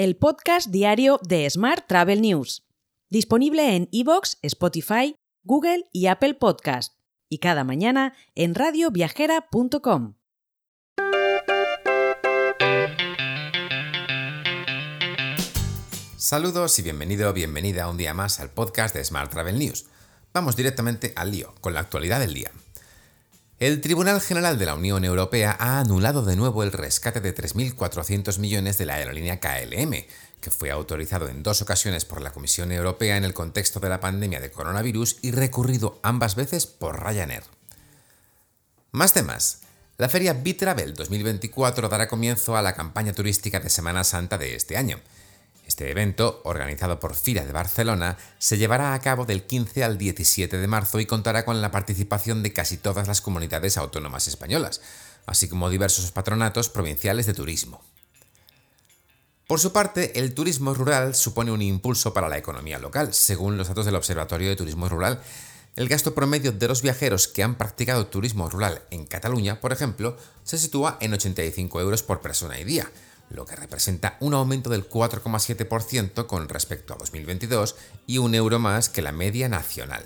el podcast diario de Smart Travel News, disponible en iVoox, Spotify, Google y Apple Podcast, y cada mañana en radioviajera.com. Saludos y bienvenido o bienvenida un día más al podcast de Smart Travel News. Vamos directamente al lío, con la actualidad del día. El Tribunal General de la Unión Europea ha anulado de nuevo el rescate de 3.400 millones de la aerolínea KLM, que fue autorizado en dos ocasiones por la Comisión Europea en el contexto de la pandemia de coronavirus y recurrido ambas veces por Ryanair. Más temas. La feria B-Travel 2024 dará comienzo a la campaña turística de Semana Santa de este año. Este evento, organizado por FIRA de Barcelona, se llevará a cabo del 15 al 17 de marzo y contará con la participación de casi todas las comunidades autónomas españolas, así como diversos patronatos provinciales de turismo. Por su parte, el turismo rural supone un impulso para la economía local. Según los datos del Observatorio de Turismo Rural, el gasto promedio de los viajeros que han practicado turismo rural en Cataluña, por ejemplo, se sitúa en 85 euros por persona y día, lo que representa un aumento del 4,7% con respecto a 2022 y un euro más que la media nacional.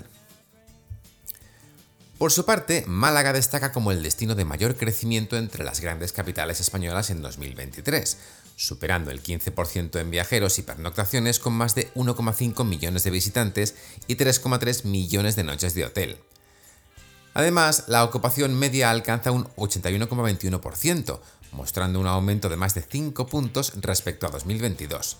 Por su parte, Málaga destaca como el destino de mayor crecimiento entre las grandes capitales españolas en 2023, superando el 15% en viajeros y pernoctaciones con más de 1,5 millones de visitantes y 3,3 millones de noches de hotel. Además, la ocupación media alcanza un 81,21%, mostrando un aumento de más de 5 puntos respecto a 2022.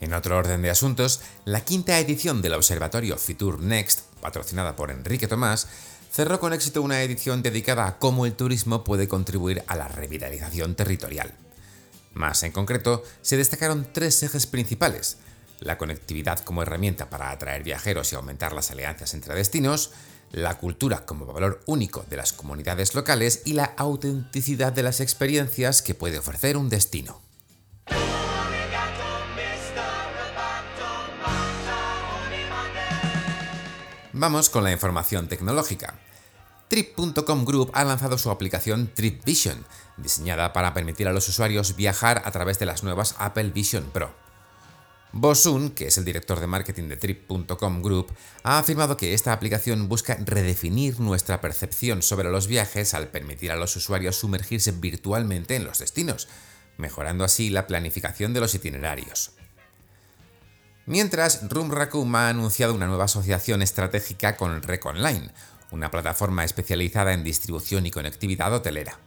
En otro orden de asuntos, la quinta edición del Observatorio Fitur Next, patrocinada por Enrique Tomás, cerró con éxito una edición dedicada a cómo el turismo puede contribuir a la revitalización territorial. Más en concreto, se destacaron tres ejes principales, la conectividad como herramienta para atraer viajeros y aumentar las alianzas entre destinos, la cultura como valor único de las comunidades locales y la autenticidad de las experiencias que puede ofrecer un destino. Vamos con la información tecnológica. Trip.com Group ha lanzado su aplicación Trip Vision, diseñada para permitir a los usuarios viajar a través de las nuevas Apple Vision Pro. Bosun, que es el director de marketing de Trip.com Group, ha afirmado que esta aplicación busca redefinir nuestra percepción sobre los viajes al permitir a los usuarios sumergirse virtualmente en los destinos, mejorando así la planificación de los itinerarios. Mientras, Room Raccoon ha anunciado una nueva asociación estratégica con Rec Online, una plataforma especializada en distribución y conectividad hotelera.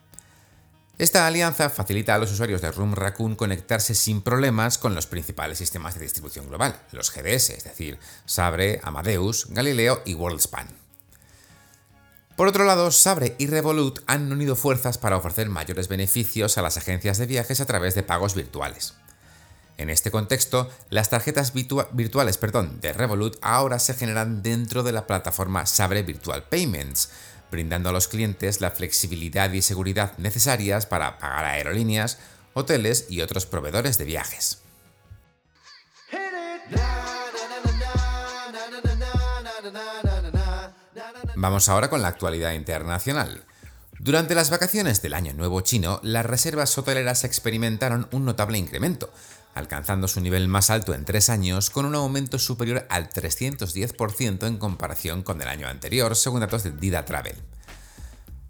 Esta alianza facilita a los usuarios de Room Raccoon conectarse sin problemas con los principales sistemas de distribución global, los GDS, es decir, Sabre, Amadeus, Galileo y WorldSpan. Por otro lado, Sabre y Revolut han unido fuerzas para ofrecer mayores beneficios a las agencias de viajes a través de pagos virtuales. En este contexto, las tarjetas virtuales perdón, de Revolut ahora se generan dentro de la plataforma Sabre Virtual Payments, brindando a los clientes la flexibilidad y seguridad necesarias para pagar a aerolíneas, hoteles y otros proveedores de viajes. Vamos ahora con la actualidad internacional. Durante las vacaciones del Año Nuevo chino, las reservas hoteleras experimentaron un notable incremento, alcanzando su nivel más alto en tres años con un aumento superior al 310% en comparación con el año anterior, según datos de Dida Travel.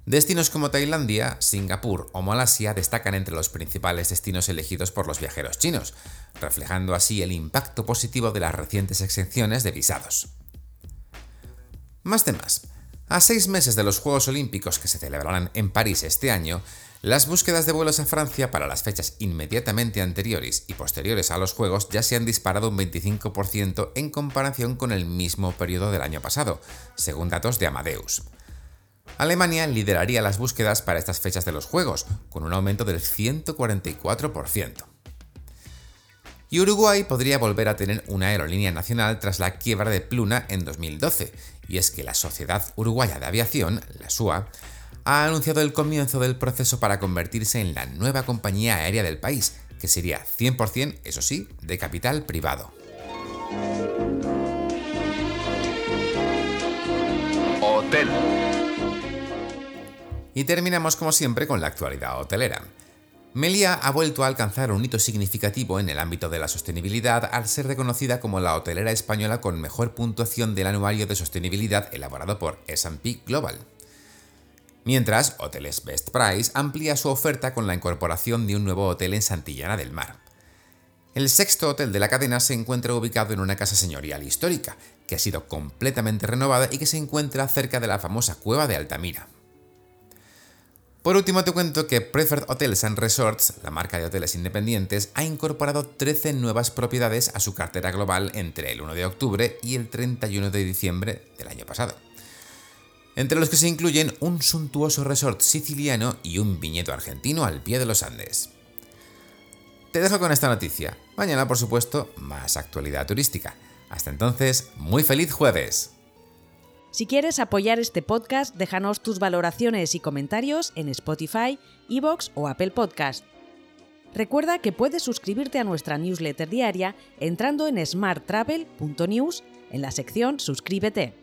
Destinos como Tailandia, Singapur o Malasia destacan entre los principales destinos elegidos por los viajeros chinos, reflejando así el impacto positivo de las recientes exenciones de visados. Más temas. A seis meses de los Juegos Olímpicos que se celebrarán en París este año, las búsquedas de vuelos a Francia para las fechas inmediatamente anteriores y posteriores a los Juegos ya se han disparado un 25% en comparación con el mismo periodo del año pasado, según datos de Amadeus. Alemania lideraría las búsquedas para estas fechas de los Juegos, con un aumento del 144%. Y Uruguay podría volver a tener una aerolínea nacional tras la quiebra de Pluna en 2012, y es que la Sociedad Uruguaya de Aviación, la SUA, ha anunciado el comienzo del proceso para convertirse en la nueva compañía aérea del país, que sería 100%, eso sí, de capital privado. Hotel. Y terminamos como siempre con la actualidad hotelera. Melia ha vuelto a alcanzar un hito significativo en el ámbito de la sostenibilidad al ser reconocida como la hotelera española con mejor puntuación del anuario de sostenibilidad elaborado por SP Global. Mientras, Hoteles Best Price amplía su oferta con la incorporación de un nuevo hotel en Santillana del Mar. El sexto hotel de la cadena se encuentra ubicado en una casa señorial histórica, que ha sido completamente renovada y que se encuentra cerca de la famosa cueva de Altamira. Por último, te cuento que Preferred Hotels and Resorts, la marca de hoteles independientes, ha incorporado 13 nuevas propiedades a su cartera global entre el 1 de octubre y el 31 de diciembre del año pasado. Entre los que se incluyen un suntuoso resort siciliano y un viñedo argentino al pie de los Andes. Te dejo con esta noticia. Mañana, por supuesto, más actualidad turística. Hasta entonces, muy feliz jueves. Si quieres apoyar este podcast, déjanos tus valoraciones y comentarios en Spotify, Evox o Apple Podcast. Recuerda que puedes suscribirte a nuestra newsletter diaria entrando en smarttravel.news en la sección Suscríbete.